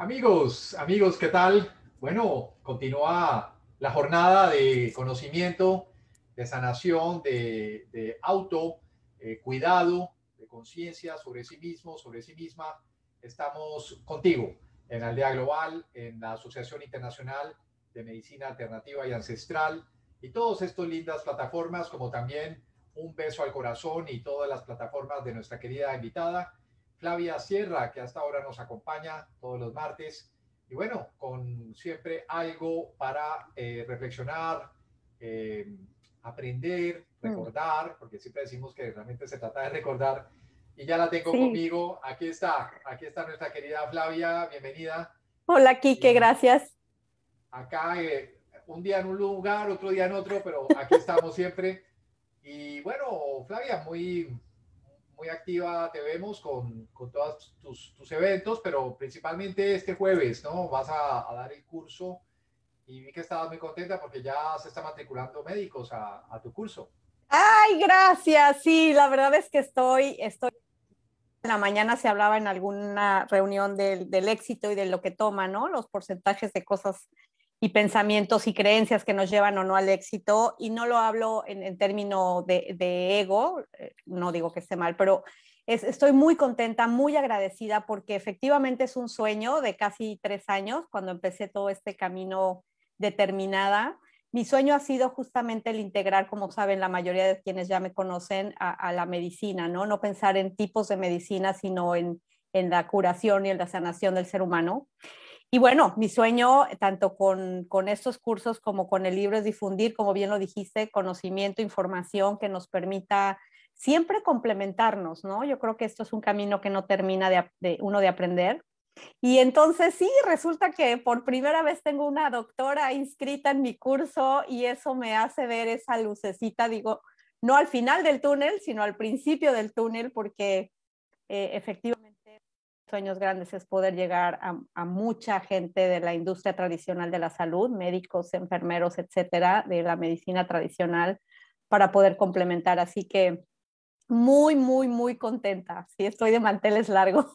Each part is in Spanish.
Amigos, amigos, ¿qué tal? Bueno, continúa la jornada de conocimiento, de sanación, de, de auto, eh, cuidado, de conciencia sobre sí mismo, sobre sí misma. Estamos contigo en Aldea Global, en la Asociación Internacional de Medicina Alternativa y Ancestral y todas estas lindas plataformas, como también un beso al corazón y todas las plataformas de nuestra querida invitada, Flavia Sierra, que hasta ahora nos acompaña todos los martes. Y bueno, con siempre algo para eh, reflexionar, eh, aprender, mm. recordar, porque siempre decimos que realmente se trata de recordar. Y ya la tengo conmigo. Aquí está, aquí está nuestra querida Flavia. Bienvenida. Hola, Kike, gracias. Acá, eh, un día en un lugar, otro día en otro, pero aquí estamos siempre. Y bueno, Flavia, muy, muy activa te vemos con, con todos tus, tus, eventos, pero principalmente este jueves, ¿no? Vas a, dar el curso y vi que estabas muy contenta porque ya se está matriculando médicos a, a, tu curso. Ay, gracias. Sí, la verdad es que estoy, estoy. En la mañana se hablaba en alguna reunión del, del éxito y de lo que toma, ¿no? Los porcentajes de cosas y pensamientos y creencias que nos llevan o no al éxito. Y no lo hablo en, en términos de, de, ego, eh, no digo que esté mal, pero es, estoy muy contenta, muy agradecida porque efectivamente es un sueño de casi tres años cuando empecé todo este camino determinada. Mi sueño ha sido justamente el integrar, como saben la mayoría de quienes ya me conocen, a, a la medicina, ¿no? No pensar en tipos de medicina, sino en, en la curación y en la sanación del ser humano. Y bueno, mi sueño, tanto con, con, estos cursos como con el libro, es difundir, como bien lo dijiste, conocimiento, información que nos permita siempre complementarnos, ¿no? Yo creo que esto es un camino que no termina de, uno de aprender. Y entonces sí, resulta que por primera vez tengo una doctora inscrita en mi curso y eso me hace ver esa lucecita, digo, no al final del túnel, sino al principio del túnel, porque eh, efectivamente sueños grandes es poder llegar a, mucha gente de la industria tradicional de la salud, médicos, enfermeros, etcétera, de la medicina tradicional, para poder complementar. Así que muy, muy, muy contenta. Sí, estoy de manteles largos.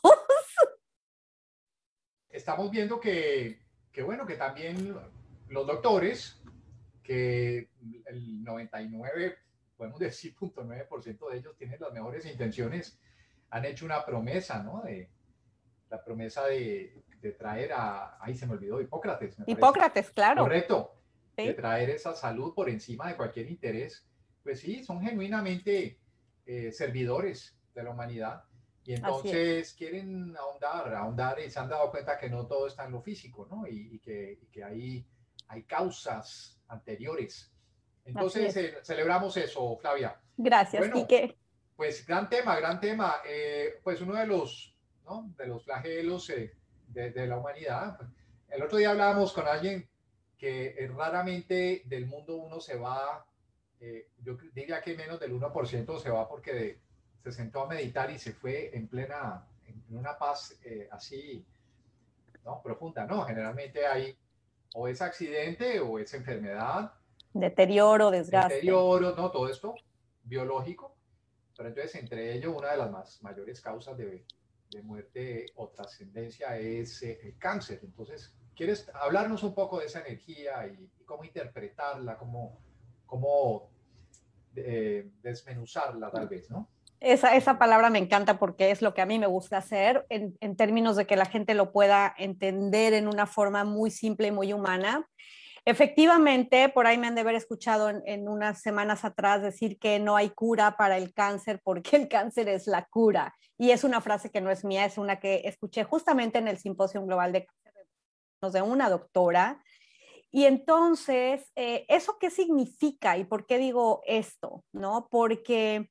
Estamos viendo que, que bueno, que también los doctores, que el 99, podemos decir, .9% de ellos tienen las mejores intenciones, han hecho una promesa, ¿no? De, la promesa de, de, traer a, ahí se me olvidó, Hipócrates. Hipócrates, claro. Correcto. De traer esa salud por encima de cualquier interés. Pues sí, son genuinamente eh, servidores de la humanidad. Y entonces quieren ahondar, ahondar y se han dado cuenta que no todo está en lo físico, ¿no? Y, y que, y que hay, hay causas anteriores. Entonces eh, celebramos eso, Flavia. Gracias, bueno, Quique. Pues gran tema, gran tema. Eh, pues uno de los de los flagelos eh, de, la humanidad. El otro día hablábamos con alguien que eh, raramente del mundo uno se va, eh, yo diría que menos del 1% se va porque se sentó a meditar y se fue en plena, en una paz así, ¿no? Profunda, ¿no? Generalmente hay o es accidente o es enfermedad. Deterioro, desgaste. Deterioro, ¿no? Todo esto biológico. Pero entonces, entre ellos, una de las más mayores causas de, de muerte o trascendencia es eh, el cáncer. Entonces, ¿quieres hablarnos un poco de esa energía y, cómo interpretarla, cómo, cómo eh, desmenuzarla tal vez, ¿no? Esa, esa palabra me encanta porque es lo que a mí me gusta hacer en, en términos de que la gente lo pueda entender en una forma muy simple y muy humana. Efectivamente, por ahí me han de haber escuchado en, unas semanas atrás decir que no hay cura para el cáncer porque el cáncer es la cura. Y es una frase que no es mía, es una que escuché justamente en el Simposio Global de Cáncer de una doctora. Y entonces, eh, ¿eso qué significa y por qué digo esto? ¿No? Porque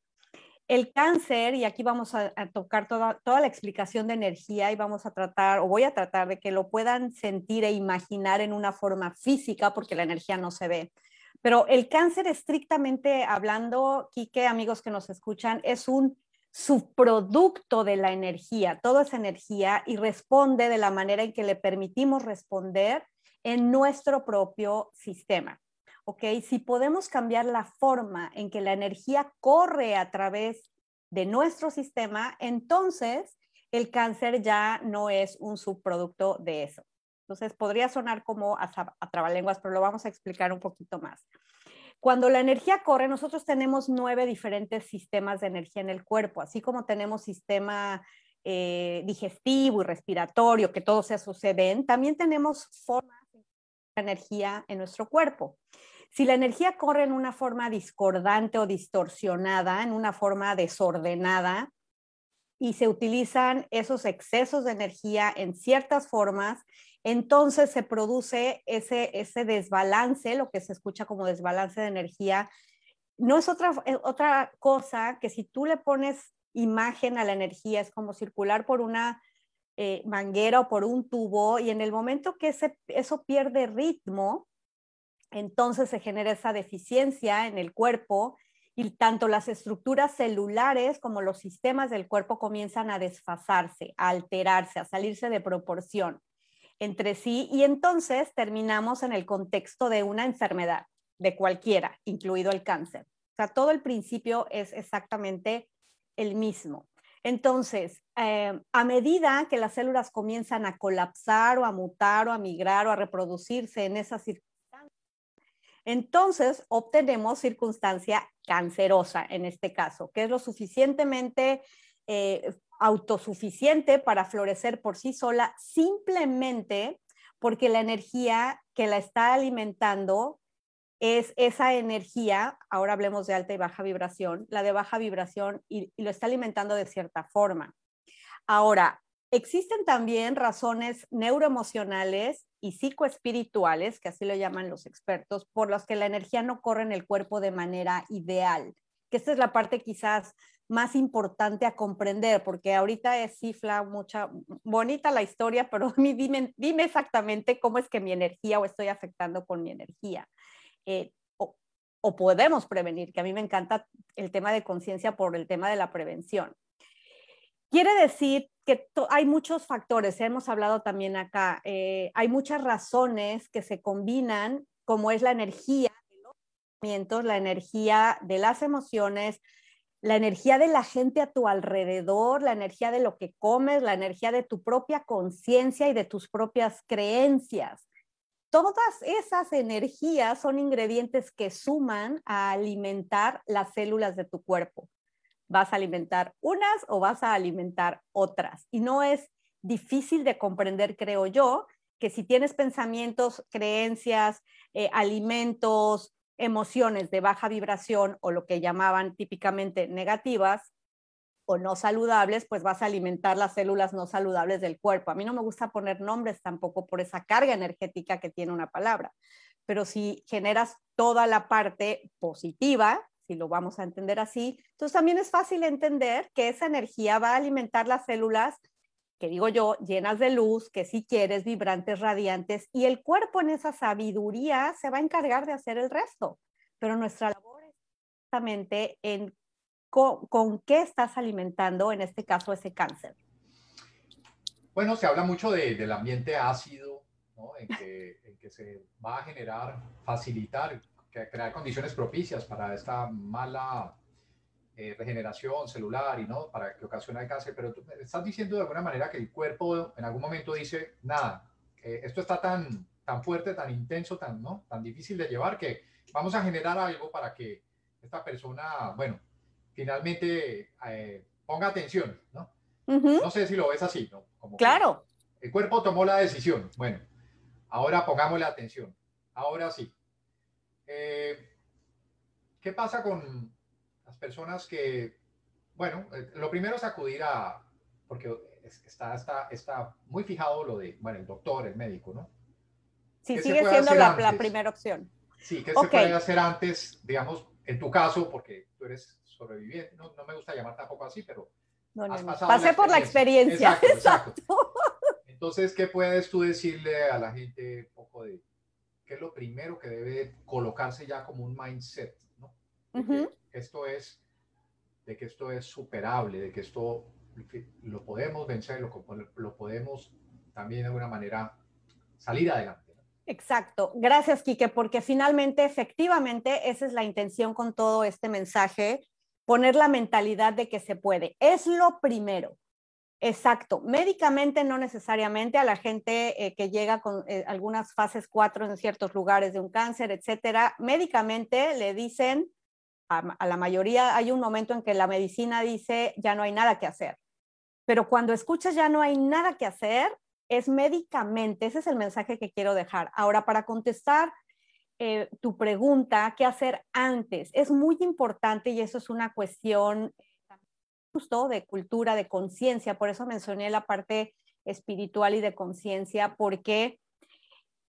el cáncer, y aquí vamos a, tocar toda, toda, la explicación de energía y vamos a tratar, o voy a tratar de que lo puedan sentir e imaginar en una forma física, porque la energía no se ve. Pero el cáncer, estrictamente hablando, Quique, amigos que nos escuchan, es un subproducto de la energía, toda esa energía, y responde de la manera en que le permitimos responder en nuestro propio sistema. ¿Ok? Si podemos cambiar la forma en que la energía corre a través de nuestro sistema, entonces el cáncer ya no es un subproducto de eso. Entonces, podría sonar como a, a trabalenguas, pero lo vamos a explicar un poquito más. Cuando la energía corre, nosotros tenemos nueve diferentes sistemas de energía en el cuerpo, así como tenemos sistema eh, digestivo y respiratorio, que todo se suceden, también tenemos formas de energía en nuestro cuerpo. Si la energía corre en una forma discordante o distorsionada, en una forma desordenada, y se utilizan esos excesos de energía en ciertas formas, entonces se produce ese, desbalance, lo que se escucha como desbalance de energía. No es otra, eh, otra cosa que si tú le pones imagen a la energía, es como circular por una eh, manguera o por un tubo y en el momento que eso pierde ritmo, entonces se genera esa deficiencia en el cuerpo y tanto las estructuras celulares como los sistemas del cuerpo comienzan a desfasarse, a alterarse, a salirse de proporción entre sí y entonces terminamos en el contexto de una enfermedad, de cualquiera, incluido el cáncer. O sea, todo el principio es exactamente el mismo. Entonces, eh, a medida que las células comienzan a colapsar o a mutar o a migrar o a reproducirse en esas entonces obtenemos circunstancia cancerosa en este caso, que es lo suficientemente eh, autosuficiente para florecer por sí sola, simplemente porque la energía que la está alimentando es esa energía, ahora hablemos de alta y baja vibración, la de baja vibración y, lo está alimentando de cierta forma. Ahora, existen también razones neuroemocionales y psicoespirituales, que así lo llaman los expertos, por las que la energía no corre en el cuerpo de manera ideal. Que esta es la parte quizás más importante a comprender, porque ahorita es cifra mucha, bonita la historia, pero dime, exactamente cómo es que mi energía o estoy afectando con mi energía. Eh, o, podemos prevenir, que a mí me encanta el tema de conciencia por el tema de la prevención. Quiere decir que hay muchos factores, hemos hablado también acá, eh, hay muchas razones que se combinan, como es la energía de los sentimientos, la energía de las emociones, la energía de la gente a tu alrededor, la energía de lo que comes, la energía de tu propia conciencia y de tus propias creencias. Todas esas energías son ingredientes que suman a alimentar las células de tu cuerpo. Vas a alimentar unas o vas a alimentar otras. Y no es difícil de comprender, creo yo, que si tienes pensamientos, creencias, eh, alimentos, emociones de baja vibración o lo que llamaban típicamente negativas o no saludables, pues vas a alimentar las células no saludables del cuerpo. A mí no me gusta poner nombres tampoco por esa carga energética que tiene una palabra, pero si generas toda la parte positiva, si lo vamos a entender así, entonces también es fácil entender que esa energía va a alimentar las células que digo yo, llenas de luz, que si quieres, vibrantes, radiantes, y el cuerpo en esa sabiduría se va a encargar de hacer el resto. Pero nuestra labor es justamente en con, qué estás alimentando, en este caso, ese cáncer. Bueno, se habla mucho del ambiente ácido, ¿no? en, que, en que se va a generar, facilitar, crear condiciones propicias para esta mala eh, regeneración celular y no para que ocasiona el cáncer, pero tú estás diciendo de alguna manera que el cuerpo en algún momento dice, nada, esto está tan, tan fuerte, tan intenso, tan, ¿no? tan difícil de llevar que vamos a generar algo para que esta persona, bueno, finalmente eh, ponga atención, ¿no? No sé si lo ves así, ¿no? Como claro. El cuerpo tomó la decisión, bueno, ahora pongámosle atención, ahora sí. Eh, ¿Qué pasa con, personas que, bueno, eh, lo primero es acudir a, porque está, está, está muy fijado lo de, bueno, el doctor, el médico, ¿no? Sí, sigue siendo la, primera opción. Sí, ¿qué se puede hacer antes, digamos, en tu caso, porque tú eres sobreviviente, no, no me gusta llamar tampoco así, pero has pasado pasé por la experiencia. Exacto, Entonces, ¿qué puedes tú decirle a la gente un poco de qué es lo primero que debe colocarse ya como un mindset, ¿no? esto es, de que esto es superable, de que esto lo podemos vencer, lo, lo podemos también de alguna manera salir adelante. Exacto. Gracias, Quique, porque finalmente, efectivamente, esa es la intención con todo este mensaje, poner la mentalidad de que se puede. Es lo primero. Exacto. Médicamente no necesariamente a la gente eh, que llega con eh, algunas fases 4 en ciertos lugares de un cáncer, etcétera. Médicamente le dicen a, a, la mayoría hay un momento en que la medicina dice ya no hay nada que hacer. Pero cuando escuchas ya no hay nada que hacer, es médicamente. Ese es el mensaje que quiero dejar. Ahora, para contestar eh, tu pregunta, ¿qué hacer antes? Es muy importante y eso es una cuestión justo de cultura, de conciencia, por eso mencioné la parte espiritual y de conciencia, porque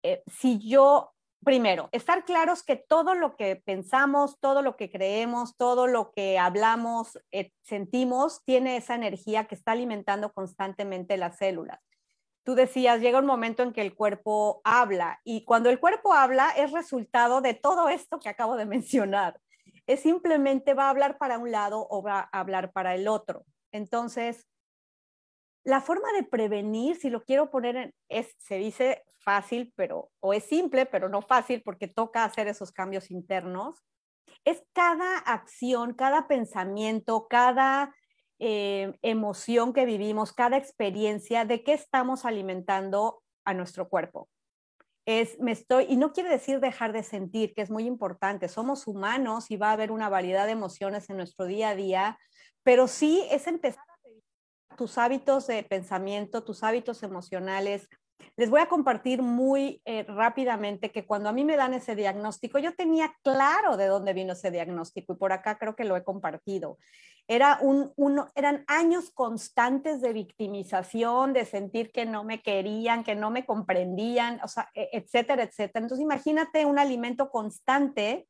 eh, si yo, primero, estar claros que todo lo que pensamos, todo lo que creemos, todo lo que hablamos, eh, sentimos, tiene esa energía que está alimentando constantemente las células. Tú decías, llega un momento en que el cuerpo habla y cuando el cuerpo habla es resultado de todo esto que acabo de mencionar es simplemente va a hablar para un lado o va a hablar para el otro. Entonces, la forma de prevenir, si lo quiero poner en, es, se dice fácil, pero, o es simple, pero no fácil porque toca hacer esos cambios internos, es cada acción, cada pensamiento, cada eh, emoción que vivimos, cada experiencia de qué estamos alimentando a nuestro cuerpo es me estoy, y no quiere decir dejar de sentir, que es muy importante, somos humanos y va a haber una variedad de emociones en nuestro día a día, pero sí es empezar a tus hábitos de pensamiento, tus hábitos emocionales, les voy a compartir muy eh, rápidamente que cuando a mí me dan ese diagnóstico, yo tenía claro de dónde vino ese diagnóstico y por acá creo que lo he compartido. Era un, uno, eran años constantes de victimización, de sentir que no me querían, que no me comprendían, o sea, e, etcétera, etcétera. Entonces imagínate un alimento constante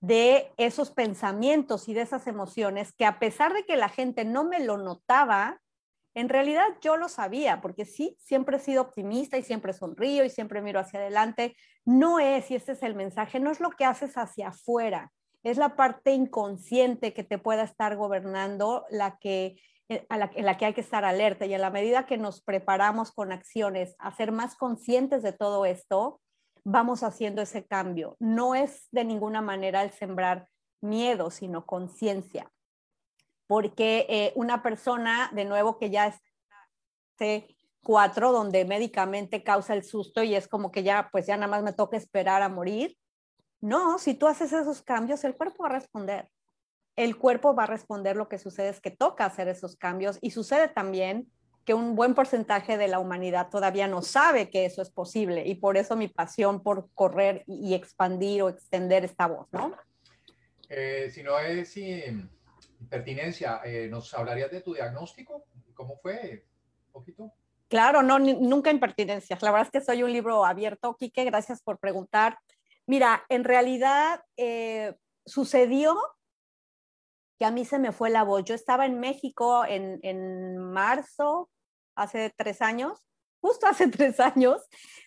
de esos pensamientos y de esas emociones que a pesar de que la gente no me lo notaba, en realidad yo lo sabía, porque sí, siempre he sido optimista y siempre sonrío y siempre miro hacia adelante. No es, y ese es el mensaje, no es lo que haces hacia afuera, es la parte inconsciente que te pueda estar gobernando la que, eh, la, en la que hay que estar alerta. Y a la medida que nos preparamos con acciones a ser más conscientes de todo esto, vamos haciendo ese cambio. No es de ninguna manera el sembrar miedo, sino conciencia porque eh, una persona, de nuevo, que ya está en cuatro, donde médicamente causa el susto y es como que ya, pues ya nada más me toca esperar a morir. No, si tú haces esos cambios, el cuerpo va a responder. El cuerpo va a responder, lo que sucede es que toca hacer esos cambios y sucede también que un buen porcentaje de la humanidad todavía no sabe que eso es posible y por eso mi pasión por correr y expandir o extender esta voz, ¿no? Eh, si no es, si pertinencia, eh, ¿nos hablarías de tu diagnóstico? ¿Cómo fue? Un poquito. Claro, no, nunca impertinencias. La verdad es que soy un libro abierto, Quique, gracias por preguntar. Mira, en realidad eh, sucedió que a mí se me fue la voz. Yo estaba en México en, en marzo, hace tres años, justo hace tres años,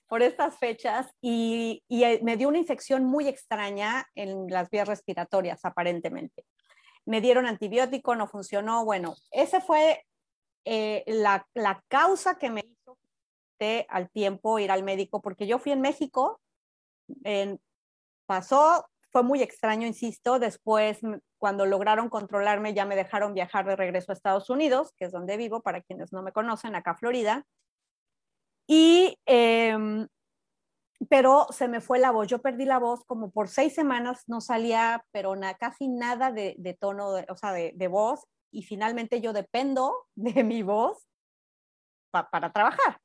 por estas fechas, y, y eh, me dio una infección muy extraña en las vías respiratorias, aparentemente me dieron antibiótico, no funcionó. Bueno, esa fue eh, la, la, causa que me hizo al tiempo ir al médico, porque yo fui en México, pasó, fue muy extraño, insisto, después cuando lograron controlarme ya me dejaron viajar de regreso a Estados Unidos, que es donde vivo, para quienes no me conocen, acá Florida. Y eh, pero se me fue la voz. Yo perdí la voz como por seis semanas, no salía, pero casi nada de, tono, o sea, de, voz. Y finalmente yo dependo de mi voz para trabajar,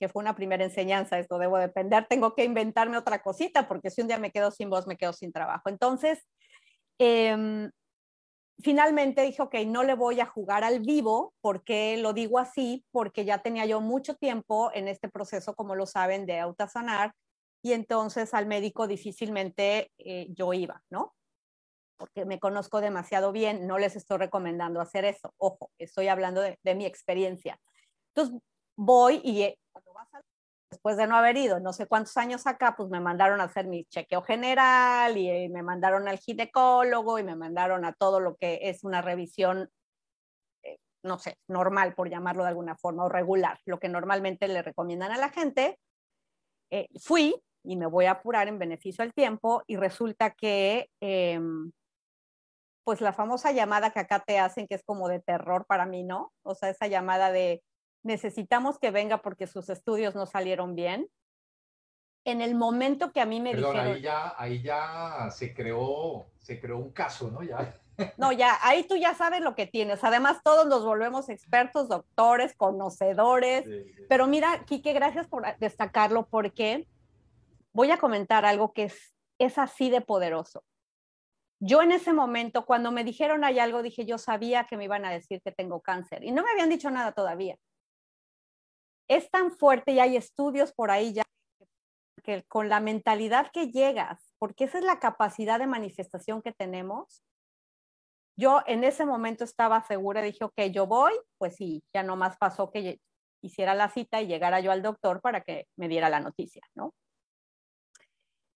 que fue una primera enseñanza, esto debo depender, tengo que inventarme otra cosita, porque si un día me quedo sin voz, me quedo sin trabajo. Entonces, eh, finalmente dije, ok, no le voy a jugar al vivo, porque lo digo así? Porque ya tenía yo mucho tiempo en este proceso, como lo saben, de autosanar, y entonces al médico difícilmente eh, yo iba, ¿no? Porque me conozco demasiado bien, no les estoy recomendando hacer eso. Ojo, estoy hablando de, de mi experiencia. Entonces voy y eh, cuando vas al después de no haber ido no sé cuántos años acá, pues me mandaron a hacer mi chequeo general y eh, me mandaron al ginecólogo y me mandaron a todo lo que es una revisión, eh, no sé, normal por llamarlo de alguna forma o regular, lo que normalmente le recomiendan a la gente. Eh, fui y me voy a apurar en beneficio del tiempo y resulta que em, pues la famosa llamada que acá te hacen, que es como de terror para mí, ¿no? O sea, esa llamada de necesitamos que venga porque sus estudios no salieron bien. En el momento que a mí me Perdón, dijeron... ahí ya, ahí ya se creó, se creó un caso, ¿no? Ya. No, ya, ahí tú ya sabes lo que tienes. Además, todos nos volvemos expertos, doctores, conocedores. Sí, sí. Pero mira, Quique, gracias por destacarlo porque voy a comentar algo que es, es así de poderoso. Yo en ese momento, cuando me dijeron hay algo, dije, yo sabía que me iban a decir que tengo cáncer y no me habían dicho nada todavía. Es tan fuerte y hay estudios por ahí ya que con la mentalidad que llegas, porque esa es la capacidad de manifestación que tenemos, yo en ese momento estaba segura, dije, ok, yo voy, pues sí, ya nomás pasó que hiciera la cita y llegara yo al doctor para que me diera la noticia, ¿no?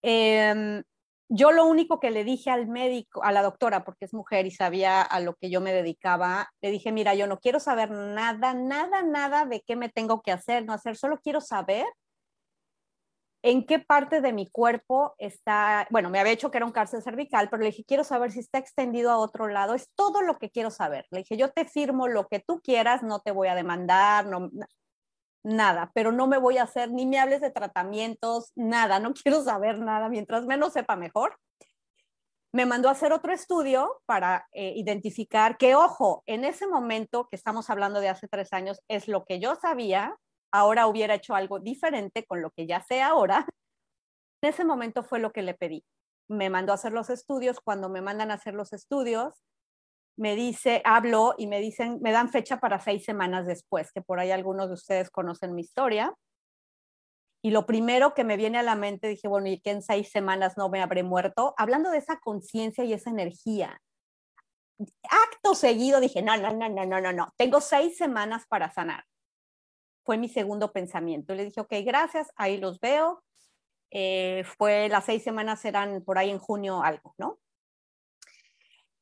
Eh, yo lo único que le dije al médico, a la doctora, porque es mujer y sabía a lo que yo me dedicaba, le dije, mira, yo no quiero saber nada, nada, nada de qué me tengo que hacer, no hacer, solo quiero saber en qué parte de mi cuerpo está, bueno, me había hecho que era un cáncer cervical, pero le dije, quiero saber si está extendido a otro lado, es todo lo que quiero saber. Le dije, yo te firmo lo que tú quieras, no te voy a demandar, no, nada, pero no me voy a hacer, ni me hables de tratamientos, nada, no quiero saber nada, mientras menos sepa mejor. Me mandó a hacer otro estudio para eh, identificar que, ojo, en ese momento que estamos hablando de hace tres años, es lo que yo sabía, ahora hubiera hecho algo diferente con lo que ya sé ahora. En ese momento fue lo que le pedí. Me mandó a hacer los estudios. Cuando me mandan a hacer los estudios, me dice, hablo y me dicen, me dan fecha para seis semanas después, que por ahí algunos de ustedes conocen mi historia. Y lo primero que me viene a la mente, dije, bueno, ¿y que en seis semanas no me habré muerto? Hablando de esa conciencia y esa energía. Acto seguido dije, no, no, no, no, no, no, no, tengo seis semanas para sanar fue mi segundo pensamiento. Le dije, ok, gracias, ahí los veo. Eh, fue las seis semanas, eran por ahí en junio algo, ¿no?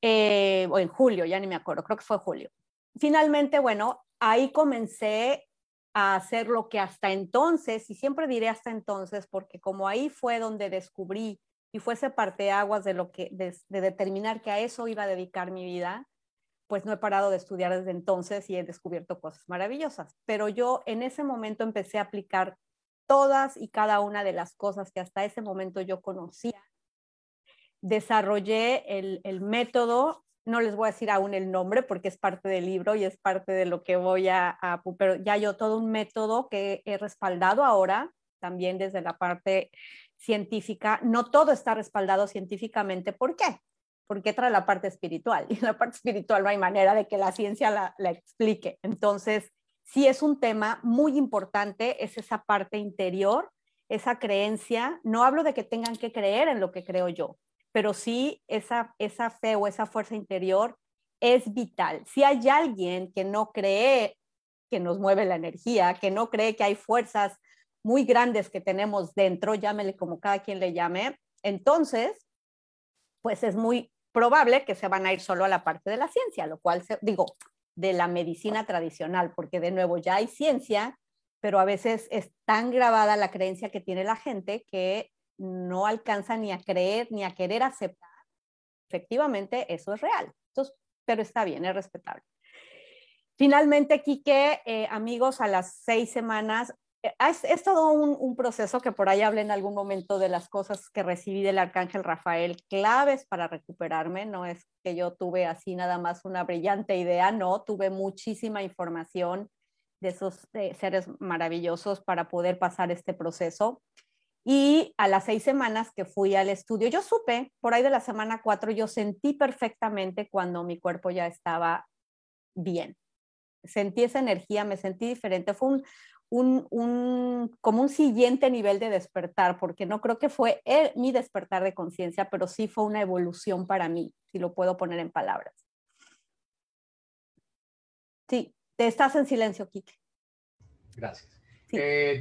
Eh, o en julio, ya ni me acuerdo, creo que fue julio. Finalmente, bueno, ahí comencé a hacer lo que hasta entonces, y siempre diré hasta entonces, porque como ahí fue donde descubrí y fue ese parteaguas de lo que, de, de determinar que a eso iba a dedicar mi vida, pues no he parado de estudiar desde entonces y he descubierto cosas maravillosas. Pero yo en ese momento empecé a aplicar todas y cada una de las cosas que hasta ese momento yo conocía. Desarrollé el, el método, no les voy a decir aún el nombre porque es parte del libro y es parte de lo que voy a, a pero ya yo todo un método que he respaldado ahora, también desde la parte científica. No todo está respaldado científicamente. ¿Por qué? porque trae la parte espiritual y la parte espiritual no hay manera de que la ciencia la, la, explique. Entonces, sí es un tema muy importante, es esa parte interior, esa creencia. No hablo de que tengan que creer en lo que creo yo, pero sí esa, esa fe o esa fuerza interior es vital. Si hay alguien que no cree que nos mueve la energía, que no cree que hay fuerzas muy grandes que tenemos dentro, llámele como cada quien le llame, entonces, pues es muy probable que se van a ir solo a la parte de la ciencia, lo cual, digo, de la medicina tradicional, porque de nuevo ya hay ciencia, pero a veces es tan grabada la creencia que tiene la gente que no alcanza ni a creer ni a querer aceptar. Efectivamente, eso es real. Entonces, pero está bien, es respetable. Finalmente, Quique, eh, amigos, a las seis semanas es, es todo un, proceso que por ahí hablé en algún momento de las cosas que recibí del arcángel Rafael, claves para recuperarme. No es que yo tuve así nada más una brillante idea, no, tuve muchísima información de esos seres maravillosos para poder pasar este proceso. Y a las seis semanas que fui al estudio, yo supe, por ahí de la semana cuatro, yo sentí perfectamente cuando mi cuerpo ya estaba bien. Sentí esa energía, me sentí diferente. Fue un, un, un, como un siguiente nivel de despertar, porque no creo que fue el, mi despertar de conciencia, pero sí fue una evolución para mí, si lo puedo poner en palabras. Sí, te estás en silencio, Kike. Gracias. Sí. Eh,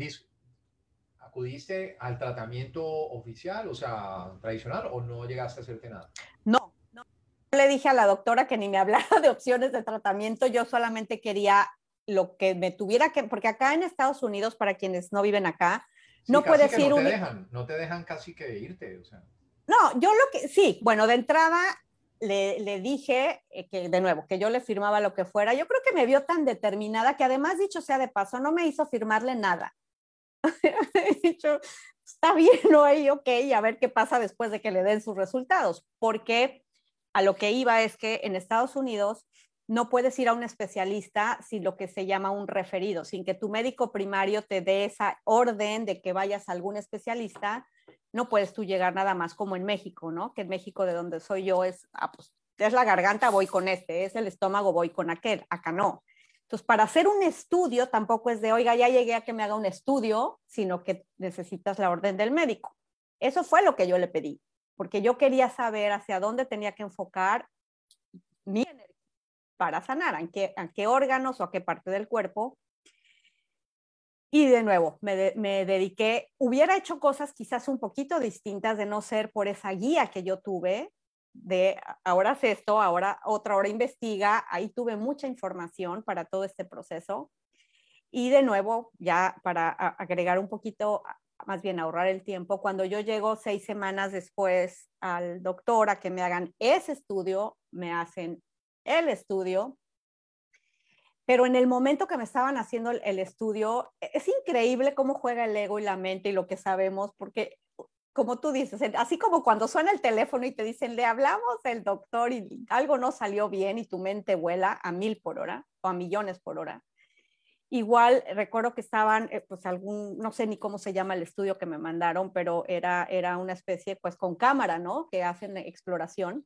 ¿Acudiste al tratamiento oficial, o sea, tradicional, o no llegaste a hacerte nada? No, no. Le dije a la doctora que ni me hablara de opciones de tratamiento, yo solamente quería lo que me tuviera que, porque acá en Estados Unidos, para quienes no viven acá, sí, no puedes ir no un... Te dejan, no te dejan casi que irte, o sea. No, yo lo que, sí, bueno, de entrada, le, le, dije eh, que, de nuevo, que yo le firmaba lo que fuera. Yo creo que me vio tan determinada que además, dicho sea de paso, no me hizo firmarle nada. He dicho, está bien, ¿no? Ahí, ok, a ver qué pasa después de que le den sus resultados. Porque a lo que iba es que en Estados Unidos no puedes ir a un especialista sin lo que se llama un referido, sin que tu médico primario te dé esa orden de que vayas a algún especialista, no puedes tú llegar nada más como en México, ¿no? Que en México de donde soy yo es, ah, pues, es la garganta, voy con este, es el estómago, voy con aquel, acá no. Entonces, para hacer un estudio tampoco es de, oiga, ya llegué a que me haga un estudio, sino que necesitas la orden del médico. Eso fue lo que yo le pedí, porque yo quería saber hacia dónde tenía que enfocar mi energía para sanar, a qué, órganos o a qué parte del cuerpo. Y de nuevo, me, dediqué, hubiera hecho cosas quizás un poquito distintas de no ser por esa guía que yo tuve, de ahora es esto, ahora otra hora investiga, ahí tuve mucha información para todo este proceso. Y de nuevo, ya para agregar un poquito, más bien ahorrar el tiempo, cuando yo llego seis semanas después al doctor a que me hagan ese estudio, me hacen el estudio. Pero en el momento que me estaban haciendo el, estudio, es increíble cómo juega el ego y la mente y lo que sabemos, porque como tú dices, así como cuando suena el teléfono y te dicen, le hablamos el doctor y algo no salió bien y tu mente vuela a mil por hora o a millones por hora. Igual recuerdo que estaban, eh, pues algún, no sé ni cómo se llama el estudio que me mandaron, pero era, era una especie, pues con cámara, ¿no? Que hacen exploración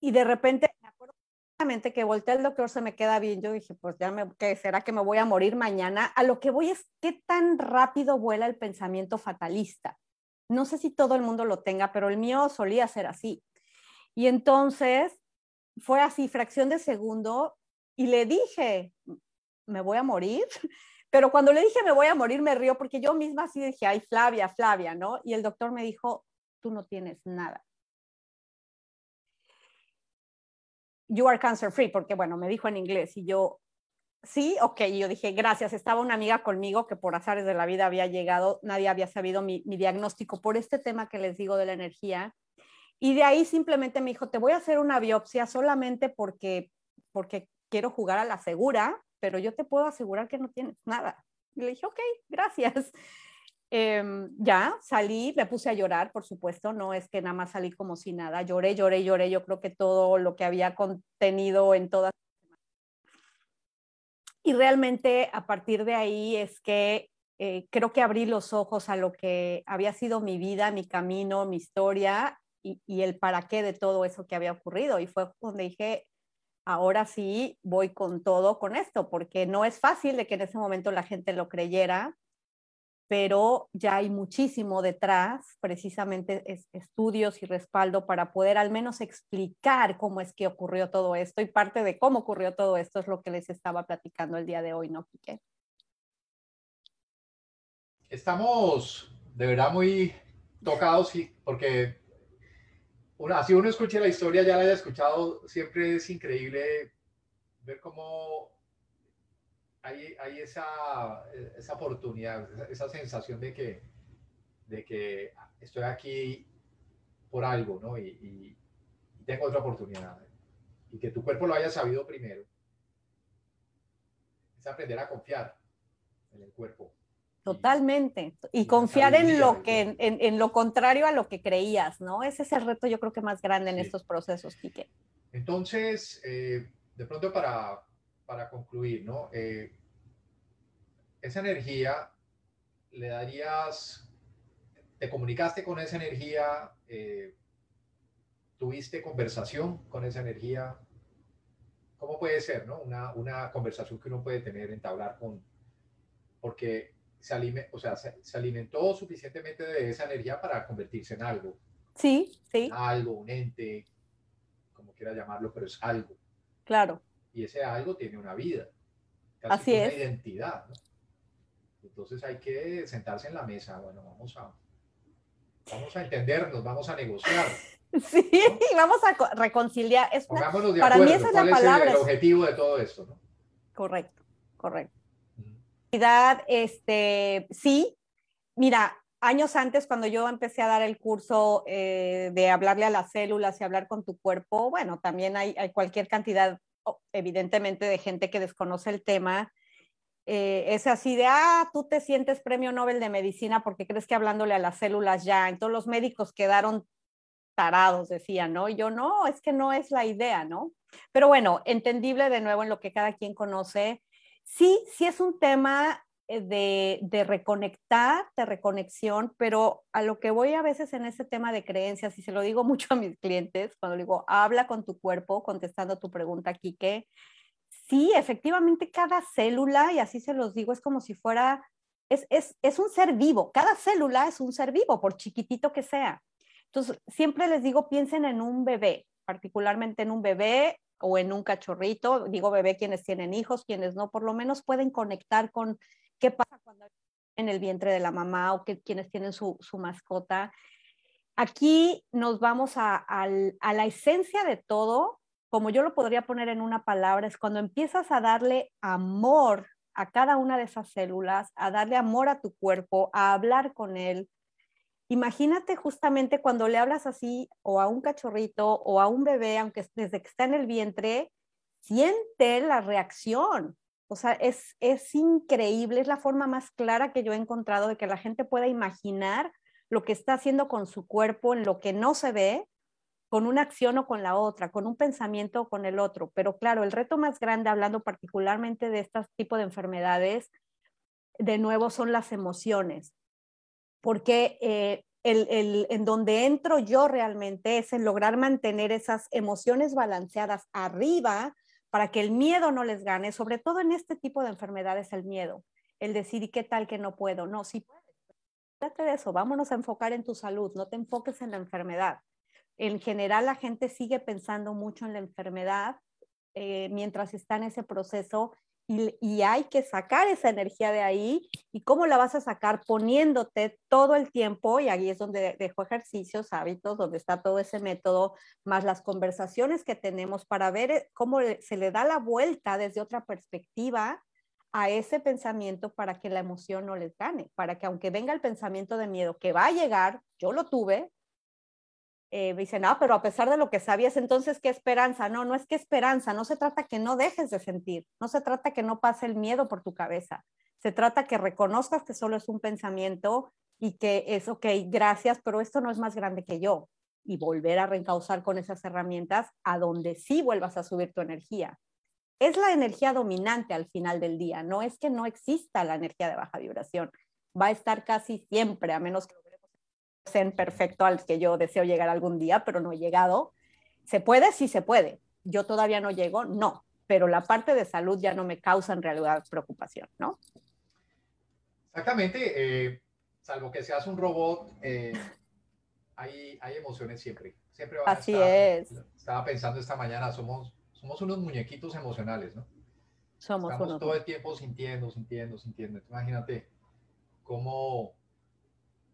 y de repente, que volteé al doctor, se me queda bien, yo dije, pues ya me, ¿qué será que me voy a morir mañana? A lo que voy es qué tan rápido vuela el pensamiento fatalista. No sé si todo el mundo lo tenga, pero el mío solía ser así. Y entonces fue así, fracción de segundo, y le dije, me voy a morir. Pero cuando le dije me voy a morir, me río porque yo misma así dije, ay, Flavia, Flavia, ¿no? Y el doctor me dijo, tú no tienes nada. You are cancer free, porque bueno, me dijo en inglés y yo, sí, ok, y yo dije, gracias, estaba una amiga conmigo que por azares de la vida había llegado, nadie había sabido mi, diagnóstico por este tema que les digo de la energía. Y de ahí simplemente me dijo, te voy a hacer una biopsia solamente porque, porque quiero jugar a la segura, pero yo te puedo asegurar que no tienes nada. Y le dije, ok, gracias. Em, ya salí, me puse a llorar, por supuesto, no es que nada más salí como si nada, lloré, lloré, lloré, yo creo que todo lo que había contenido en todas. Y realmente a partir de ahí es que eh, creo que abrí los ojos a lo que había sido mi vida, mi camino, mi historia y, y el para qué de todo eso que había ocurrido. Y fue donde dije, ahora sí voy con todo con esto, porque no es fácil de que en ese momento la gente lo creyera, pero ya hay muchísimo detrás, precisamente estudios y respaldo para poder al menos explicar cómo es que ocurrió todo esto y parte de cómo ocurrió todo esto es lo que les estaba platicando el día de hoy, ¿no, Quique? Estamos de verdad muy tocados porque uno, así uno escucha la historia, ya la haya escuchado, siempre es increíble ver cómo hay, esa, esa oportunidad, esa, sensación de que, de que estoy aquí por algo, ¿no? Y, tengo otra oportunidad. Y que tu cuerpo lo haya sabido primero. Es aprender a confiar en el cuerpo. Totalmente. Y, confiar en lo que, en, lo contrario a lo que creías, ¿no? Ese es el reto yo creo que más grande en estos procesos, Quique. Entonces, eh, de pronto para, para concluir, ¿no? Eh, esa energía le darías, te comunicaste con esa energía, eh, tuviste conversación con esa energía. ¿Cómo puede ser, no? Una, una conversación que uno puede tener, entablar con, porque se, o sea, se, se, alimentó suficientemente de esa energía para convertirse en algo. Sí, sí. Algo, un ente, como quiera llamarlo, pero es algo. Claro y ese algo tiene una vida, casi Así una identidad. Entonces hay que sentarse en la mesa, bueno, vamos a, vamos a entendernos, vamos a negociar. Sí, vamos a reconciliar. Es para mí esa es la palabra. Es el, objetivo de todo esto, ¿no? Correcto, correcto. Este, sí, mira, años antes, cuando yo empecé a dar el curso eh, de hablarle a las células y hablar con tu cuerpo, bueno, también hay, cualquier cantidad, evidentemente, de gente que desconoce el tema. Eh, es así de, ah, tú te sientes premio Nobel de medicina porque crees que hablándole a las células ya, entonces los médicos quedaron tarados, decían, ¿no? Y yo, no, es que no es la idea, ¿no? Pero bueno, entendible de nuevo en lo que cada quien conoce. Sí, sí es un tema de, de, reconectar, de reconexión, pero a lo que voy a veces en ese tema de creencias, y se lo digo mucho a mis clientes, cuando digo, habla con tu cuerpo, contestando tu pregunta, Quique, sí, efectivamente cada célula, y así se los digo, es como si fuera, es, es, es un ser vivo, cada célula es un ser vivo, por chiquitito que sea. Entonces, siempre les digo, piensen en un bebé, particularmente en un bebé o en un cachorrito, digo bebé quienes tienen hijos, quienes no, por lo menos pueden conectar con qué pasa cuando en el vientre de la mamá o que, quienes tienen su, mascota. Aquí nos vamos a, a la esencia de todo, como yo lo podría poner en una palabra, es cuando empiezas a darle amor a cada una de esas células, a darle amor a tu cuerpo, a hablar con él, Imagínate justamente cuando le hablas así o a un cachorrito o a un bebé, aunque desde que está en el vientre, siente la reacción. O sea, es, es increíble, es la forma más clara que yo he encontrado de que la gente pueda imaginar lo que está haciendo con su cuerpo en lo que no se ve, con una acción o con la otra, con un pensamiento o con el otro. Pero claro, el reto más grande, hablando particularmente de este tipo de enfermedades, de nuevo son las emociones porque eh, el, en donde entro yo realmente es en lograr mantener esas emociones balanceadas arriba para que el miedo no les gane, sobre todo en este tipo de enfermedades, el miedo, el decir, ¿y qué tal que no puedo? No, sí puedes. Trate de eso, vámonos a enfocar en tu salud, no te enfoques en la enfermedad. En general, la gente sigue pensando mucho en la enfermedad eh, mientras está en ese proceso y, hay que sacar esa energía de ahí. ¿Y cómo la vas a sacar? Poniéndote todo el tiempo, y ahí es donde dejo ejercicios, hábitos, donde está todo ese método, más las conversaciones que tenemos para ver eh, cómo se le da la vuelta desde otra perspectiva a ese pensamiento para que la emoción no les gane, para que aunque venga el pensamiento de miedo que va a llegar, yo lo tuve, eh, me dicen, ah, pero a pesar de lo que sabías, entonces, ¿qué esperanza? No, no es que esperanza, no se trata que no dejes de sentir, no se trata que no pase el miedo por tu cabeza, se trata que reconozcas que solo es un pensamiento y que es, ok, gracias, pero esto no es más grande que yo. Y volver a reencauzar con esas herramientas a donde sí vuelvas a subir tu energía. Es la energía dominante al final del día, no es que no exista la energía de baja vibración, va a estar casi siempre, a menos que en perfecto al que yo deseo llegar algún día, pero no he llegado. ¿Se puede? Sí se puede. Yo todavía no llego, no, pero la parte de salud ya no me causa en realidad preocupación, ¿no? Exactamente, eh, salvo que seas un robot, eh, hay, hay, emociones siempre. Siempre van Así es. Estaba pensando esta mañana, somos, somos unos muñequitos emocionales, ¿no? Somos Estamos todo el tiempo sintiendo, sintiendo, sintiendo. Imagínate cómo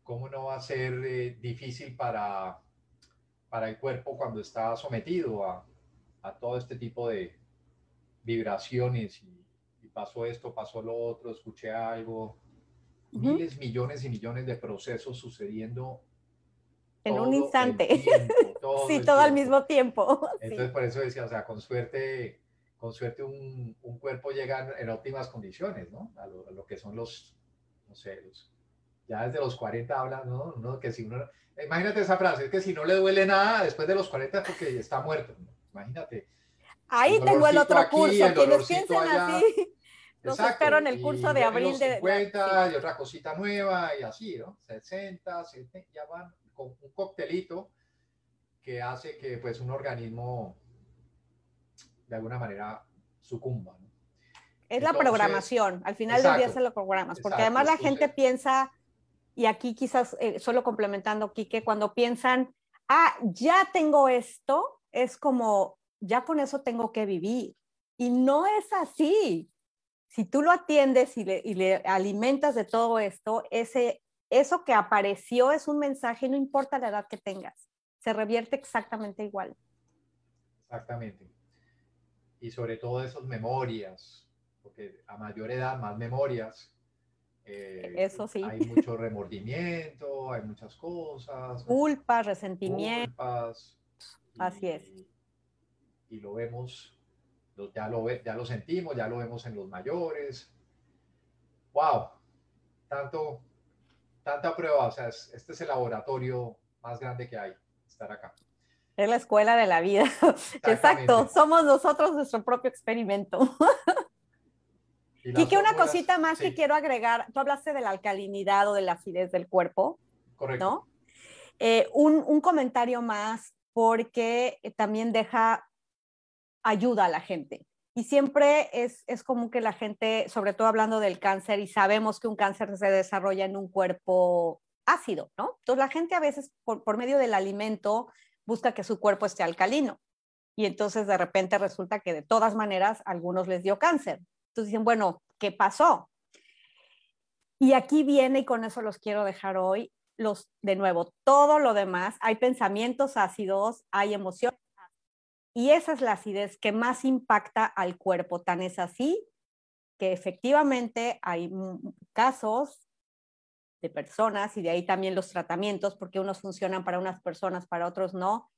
¿cómo no va a ser eh, difícil para, para el cuerpo cuando está sometido a, a todo este tipo de vibraciones y, pasó esto, pasó lo otro, escuché algo, miles, millones y millones de procesos sucediendo en un instante. sí, todo al mismo tiempo. Entonces, por eso decía, o sea, con suerte, con suerte un, un cuerpo llega en, óptimas condiciones, ¿no? A lo, a lo, que son los, no sé, los ya desde los 40 habla, ¿no? ¿no? Que si uno, imagínate esa frase, es que si no le duele nada después de los 40 es porque está muerto. Imagínate. Ahí tengo el otro curso. Quienes piensan así, los espero en el curso de abril de 50 y otra cosita nueva y así, ¿no? 60, 70, ya van con un coctelito que hace que pues un organismo de alguna manera sucumba. ¿no? Es la programación, al final del día se lo programas, porque además la gente piensa y aquí quizás eh, solo complementando, Quique, cuando piensan, ah, ya tengo esto, es como, ya con eso tengo que vivir. Y no es así. Si tú lo atiendes y le, alimentas de todo esto, ese, eso que apareció es un mensaje, no importa la edad que tengas, se revierte exactamente igual. Exactamente. Y sobre todo esas memorias, porque a mayor edad, más memorias, Eh, Eso sí. Hay mucho remordimiento, hay muchas cosas. Culpas, resentimiento. Culpas. Así es. Y lo vemos, ya lo, ya lo sentimos, ya lo vemos en los mayores. ¡Wow! Tanto, tanta prueba. O sea, este es el laboratorio más grande que hay, estar acá. Es la escuela de la vida. Exacto, somos nosotros nuestro propio experimento. Y que una cosita más que quiero agregar, tú hablaste de la alcalinidad o de la acidez del cuerpo, Correcto. ¿no? Eh, un, un, comentario más porque también deja ayuda a la gente. Y siempre es, es como que la gente, sobre todo hablando del cáncer, y sabemos que un cáncer se desarrolla en un cuerpo ácido, ¿no? Entonces la gente a veces por, por medio del alimento busca que su cuerpo esté alcalino. Y entonces de repente resulta que de todas maneras a algunos les dio cáncer. Entonces dicen, bueno, ¿qué pasó? Y aquí viene, y con eso los quiero dejar hoy, los, de nuevo, todo lo demás, hay pensamientos ácidos, hay emociones, y esa es la acidez que más impacta al cuerpo. Tan es así que efectivamente hay casos de personas y de ahí también los tratamientos, porque unos funcionan para unas personas, para otros no,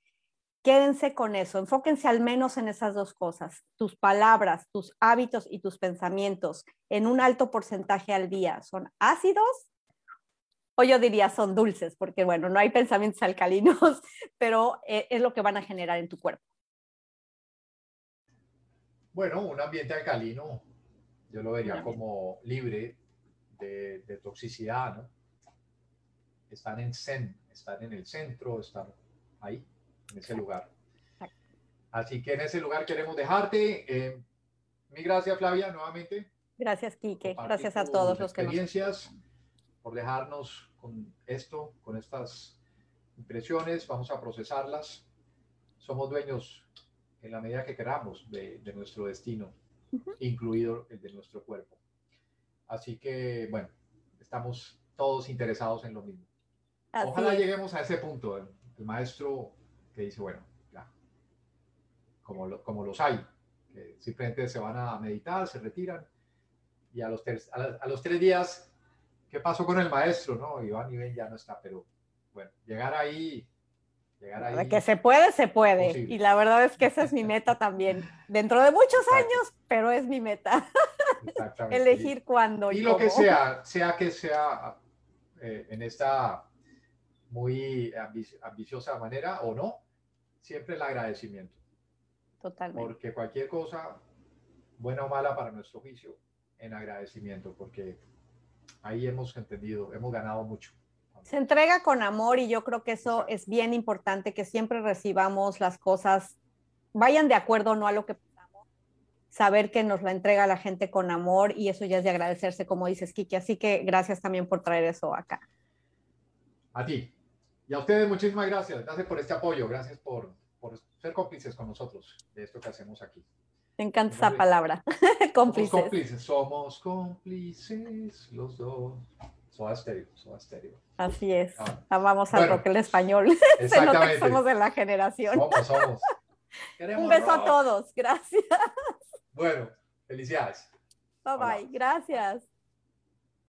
Quédense con eso, enfóquense al menos en esas dos cosas, tus palabras, tus hábitos y tus pensamientos en un alto porcentaje al día. ¿Son ácidos? O yo diría son dulces, porque bueno, no hay pensamientos alcalinos, pero eh, es lo que van a generar en tu cuerpo. Bueno, un ambiente alcalino, yo lo vería como libre de, de toxicidad, ¿no? Están en zen, están en el centro, están ahí en ese lugar. Así que en ese lugar queremos dejarte. Eh, mi gracias, Flavia, nuevamente. Gracias, Quique. Gracias a todos los que experiencias por dejarnos con esto, con estas impresiones. Vamos a procesarlas. Somos dueños en la medida que queramos de, nuestro destino, incluido el de nuestro cuerpo. Así que, bueno, estamos todos interesados en lo mismo. Ojalá lleguemos a ese punto. el maestro que dice, bueno, ya, como, como los hay, que simplemente se van a meditar, se retiran, y a los, tres, a, los tres días, ¿qué pasó con el maestro? No, Iván y Ben ya no está, pero bueno, llegar ahí... Llegar ahí que se puede, se puede. Y la verdad es que esa es mi meta también. Dentro de muchos años, pero es mi meta. Elegir cuándo. Y, lo que sea, sea que sea eh, en esta muy ambiciosa manera o no, siempre el agradecimiento. Totalmente. Porque cualquier cosa, buena o mala para nuestro juicio, en agradecimiento, porque ahí hemos entendido, hemos ganado mucho. Se entrega con amor y yo creo que eso es bien importante, que siempre recibamos las cosas, vayan de acuerdo o no a lo que pensamos, saber que nos la entrega la gente con amor y eso ya es de agradecerse, como dices, Kiki. Así que gracias también por traer eso acá. A ti. Y a ustedes muchísimas gracias. Gracias por este apoyo. Gracias por, por ser cómplices con nosotros de esto que hacemos aquí. Me encanta esa palabra. cómplices. Somos cómplices. Somos cómplices los dos. Soda Stereo, Soda Stereo. Así es. Ah. Amamos al rock el español. Se nota que somos de la generación. Somos, somos. Un beso a todos. Gracias. Bueno, felicidades. Bye bye. Gracias.